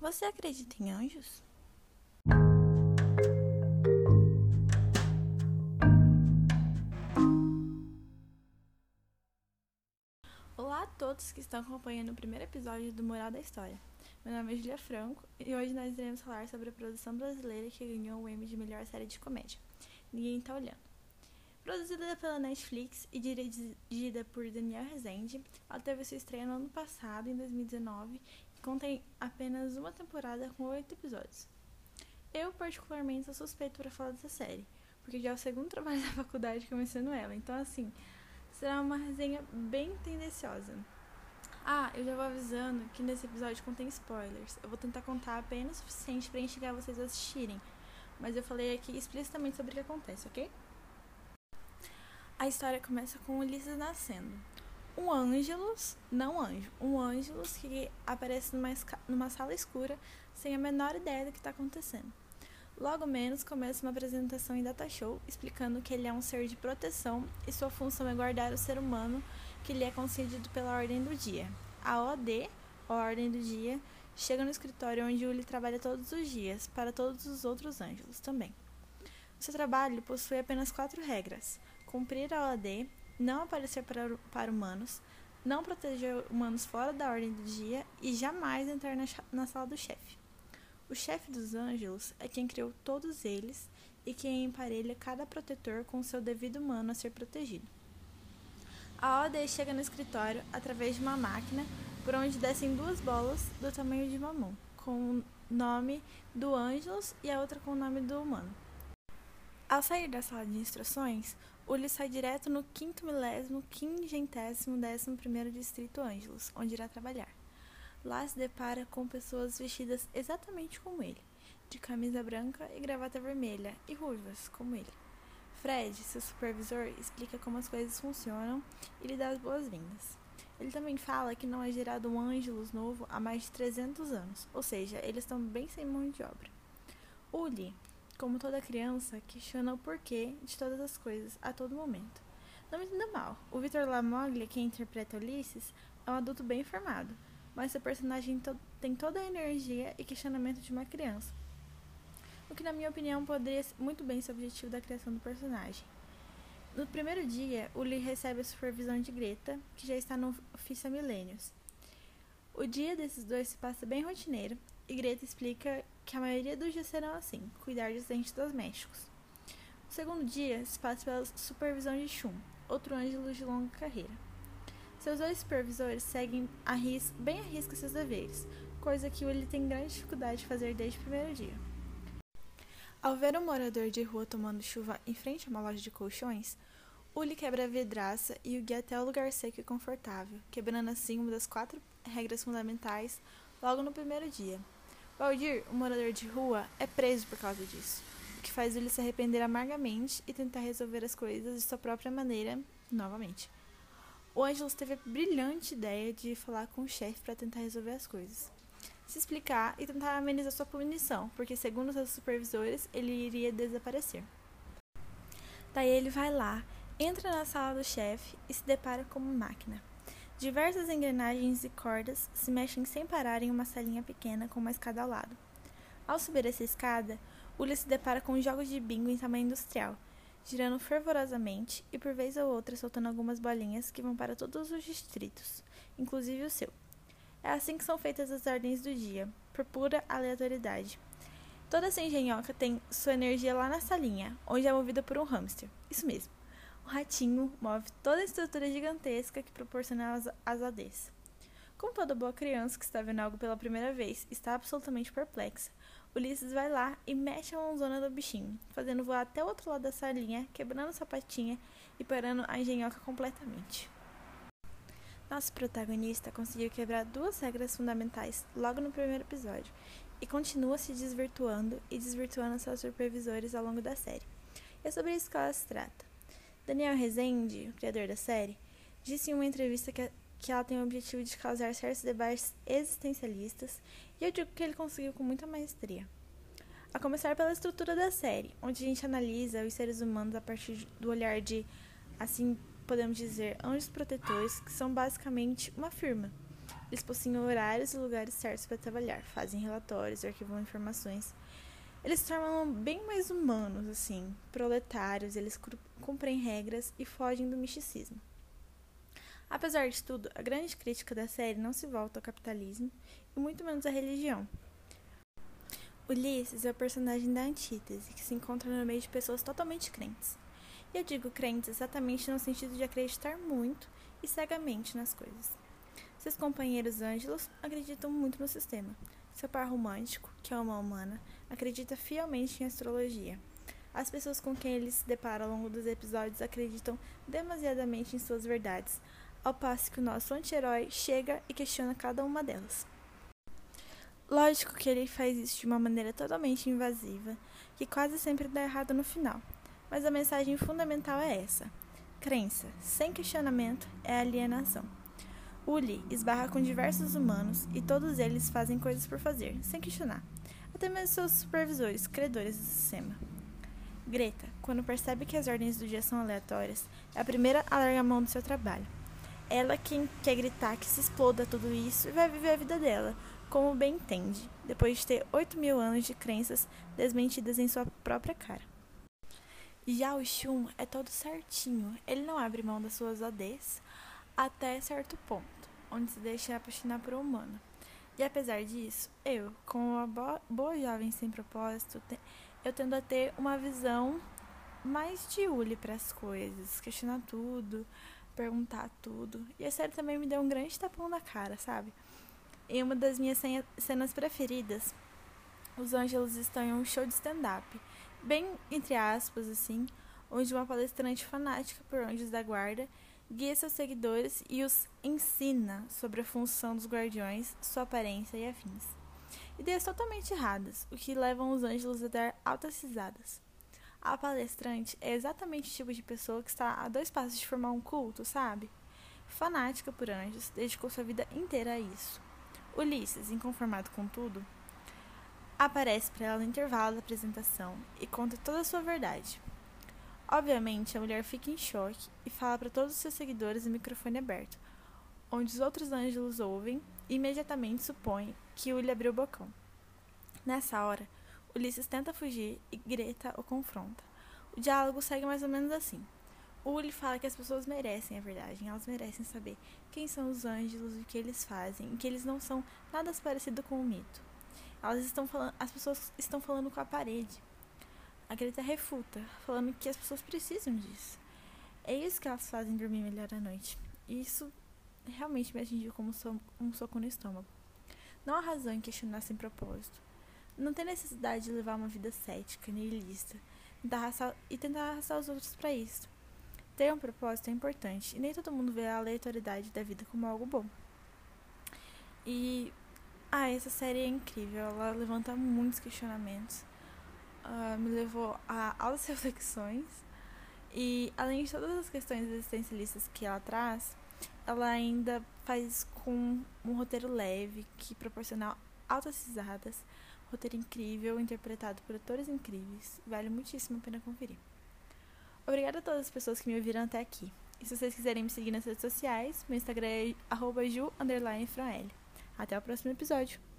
Você acredita em anjos? Olá a todos que estão acompanhando o primeiro episódio do Moral da História. Meu nome é Julia Franco e hoje nós iremos falar sobre a produção brasileira que ganhou o Emmy de melhor série de comédia. Ninguém tá olhando. Produzida pela Netflix e dirigida por Daniel Rezende, ela teve sua estreia no ano passado, em 2019, e contém apenas uma temporada com oito episódios. Eu, particularmente, sou suspeito para falar dessa série, porque já é o segundo trabalho da faculdade menciono ela, então, assim, será uma resenha bem tendenciosa. Ah, eu já vou avisando que nesse episódio contém spoilers. Eu vou tentar contar apenas o suficiente para instigar vocês a assistirem, mas eu falei aqui explicitamente sobre o que acontece, ok? A história começa com Ulisses nascendo. Um Ângelus, não anjo, um Ângelus que aparece numa, numa sala escura sem a menor ideia do que está acontecendo. Logo menos começa uma apresentação em data show explicando que ele é um ser de proteção e sua função é guardar o ser humano que lhe é concedido pela Ordem do Dia. A OD, a Ordem do Dia, chega no escritório onde Uli trabalha todos os dias, para todos os outros ângelos também. O seu trabalho possui apenas quatro regras cumprir a OAD, não aparecer para, para humanos, não proteger humanos fora da ordem do dia e jamais entrar na, na sala do chefe. O chefe dos ângelos é quem criou todos eles e quem emparelha cada protetor com seu devido humano a ser protegido. A OAD chega no escritório através de uma máquina por onde descem duas bolas do tamanho de uma mão, com o nome do ângelos e a outra com o nome do humano. Ao sair da sala de instruções, Uli sai direto no quinto milésimo, quingentésimo, décimo primeiro distrito Ângelos, onde irá trabalhar. Lá se depara com pessoas vestidas exatamente como ele, de camisa branca e gravata vermelha, e ruivas, como ele. Fred, seu supervisor, explica como as coisas funcionam e lhe dá as boas-vindas. Ele também fala que não é gerado um Ângelos novo há mais de 300 anos, ou seja, eles estão bem sem mão de obra. Uli, como toda criança, questiona o porquê de todas as coisas a todo momento. Não me entenda mal, o Victor Lamoglia, que interpreta Ulisses, é um adulto bem informado, mas seu personagem to tem toda a energia e questionamento de uma criança. O que, na minha opinião, poderia muito bem ser o objetivo da criação do personagem. No primeiro dia, Uli recebe a supervisão de Greta, que já está no ofício há milênios. O dia desses dois se passa bem rotineiro, e Greta explica que a maioria dos dias serão assim, cuidar dos dentes domésticos. O segundo dia se passa pela supervisão de Shun, outro ângelo de longa carreira. Seus dois supervisores seguem a ris bem a risca seus deveres, coisa que ele tem grande dificuldade de fazer desde o primeiro dia. Ao ver um morador de rua tomando chuva em frente a uma loja de colchões, Uli quebra a vidraça e o guia até o lugar seco e confortável, quebrando assim uma das quatro regras fundamentais logo no primeiro dia. Valdir, um morador de rua, é preso por causa disso, o que faz ele se arrepender amargamente e tentar resolver as coisas de sua própria maneira novamente. O Ângelos teve a brilhante ideia de falar com o chefe para tentar resolver as coisas, se explicar e tentar amenizar sua punição, porque, segundo seus supervisores, ele iria desaparecer. Daí ele vai lá, entra na sala do chefe e se depara com uma máquina. Diversas engrenagens e cordas se mexem sem parar em uma salinha pequena com uma escada ao lado. Ao subir essa escada, Uli se depara com jogos de bingo em tamanho industrial, girando fervorosamente e por vez ou outra soltando algumas bolinhas que vão para todos os distritos, inclusive o seu. É assim que são feitas as ordens do dia, por pura aleatoriedade. Toda essa engenhoca tem sua energia lá na salinha, onde é movida por um hamster. Isso mesmo ratinho move toda a estrutura gigantesca que proporciona as ADs. Como toda boa criança que está vendo algo pela primeira vez está absolutamente perplexa, Ulisses vai lá e mexe a mãozona do bichinho, fazendo voar até o outro lado da salinha, quebrando a patinha e parando a engenhoca completamente. Nosso protagonista conseguiu quebrar duas regras fundamentais logo no primeiro episódio e continua se desvirtuando e desvirtuando seus supervisores ao longo da série. E é sobre isso que ela se trata. Daniel Rezende, o criador da série, disse em uma entrevista que, que ela tem o objetivo de causar certos debates existencialistas, e eu digo que ele conseguiu com muita maestria. A começar pela estrutura da série, onde a gente analisa os seres humanos a partir do olhar de, assim podemos dizer, anjos protetores, que são basicamente uma firma, Eles possuem horários e lugares certos para trabalhar, fazem relatórios, arquivam informações. Eles se tornam bem mais humanos, assim, proletários, eles cumprem regras e fogem do misticismo. Apesar de tudo, a grande crítica da série não se volta ao capitalismo e muito menos à religião. Ulisses é o personagem da antítese, que se encontra no meio de pessoas totalmente crentes. E eu digo crentes exatamente no sentido de acreditar muito e cegamente nas coisas. Seus companheiros ângelos acreditam muito no sistema. Seu par romântico, que é uma humana, acredita fielmente em astrologia. As pessoas com quem ele se depara ao longo dos episódios acreditam demasiadamente em suas verdades, ao passo que o nosso anti-herói chega e questiona cada uma delas. Lógico que ele faz isso de uma maneira totalmente invasiva, que quase sempre dá errado no final. Mas a mensagem fundamental é essa: crença, sem questionamento, é alienação. Uli esbarra com diversos humanos e todos eles fazem coisas por fazer, sem questionar, até mesmo seus supervisores, credores do sistema. Greta, quando percebe que as ordens do dia são aleatórias, é a primeira a largar a mão do seu trabalho. Ela quem quer gritar que se exploda tudo isso e vai viver a vida dela, como bem entende, depois de ter 8 mil anos de crenças desmentidas em sua própria cara. Já o Shun é todo certinho, ele não abre mão das suas ODs até certo ponto, onde se deixa apaixonar por um humano. E apesar disso, eu, como uma boa, boa jovem sem propósito, te, eu tendo a ter uma visão mais de para as coisas, questionar tudo, perguntar tudo. E a série também me deu um grande tapão na cara, sabe? Em uma das minhas cenas preferidas, os Ângelos estão em um show de stand-up, bem entre aspas, assim, onde uma palestrante fanática por anjos da guarda guia seus seguidores e os ensina sobre a função dos guardiões, sua aparência e afins. Ideias totalmente erradas, o que levam os ângelos a dar altas risadas. A palestrante é exatamente o tipo de pessoa que está a dois passos de formar um culto, sabe? Fanática por anjos, dedicou sua vida inteira a isso. Ulisses, inconformado com tudo, aparece para ela no intervalo da apresentação e conta toda a sua verdade. Obviamente, a mulher fica em choque e fala para todos os seus seguidores o microfone aberto, onde os outros ângelos ouvem e imediatamente supõem que Uli abriu o bocão. Nessa hora, Ulisses tenta fugir e Greta o confronta. O diálogo segue mais ou menos assim. Uli fala que as pessoas merecem a verdade, elas merecem saber quem são os e o que eles fazem, e que eles não são nada parecido com o mito. Elas estão falando, as pessoas estão falando com a parede. A Greta refuta, falando que as pessoas precisam disso. É isso que elas fazem dormir melhor à noite. E isso realmente me atingiu como um soco no estômago. Não há razão em questionar sem propósito. Não tem necessidade de levar uma vida cética, nihilista, e tentar arrastar os outros para isso. Ter um propósito é importante, e nem todo mundo vê a aleatoriedade da vida como algo bom. E. Ah, essa série é incrível, ela levanta muitos questionamentos. Uh, me levou a altas reflexões. E além de todas as questões existencialistas que ela traz, ela ainda faz com um roteiro leve que proporciona altas risadas, roteiro incrível, interpretado por atores incríveis. Vale muitíssimo a pena conferir. Obrigada a todas as pessoas que me ouviram até aqui. E se vocês quiserem me seguir nas redes sociais, meu Instagram é ju__franl. Até o próximo episódio.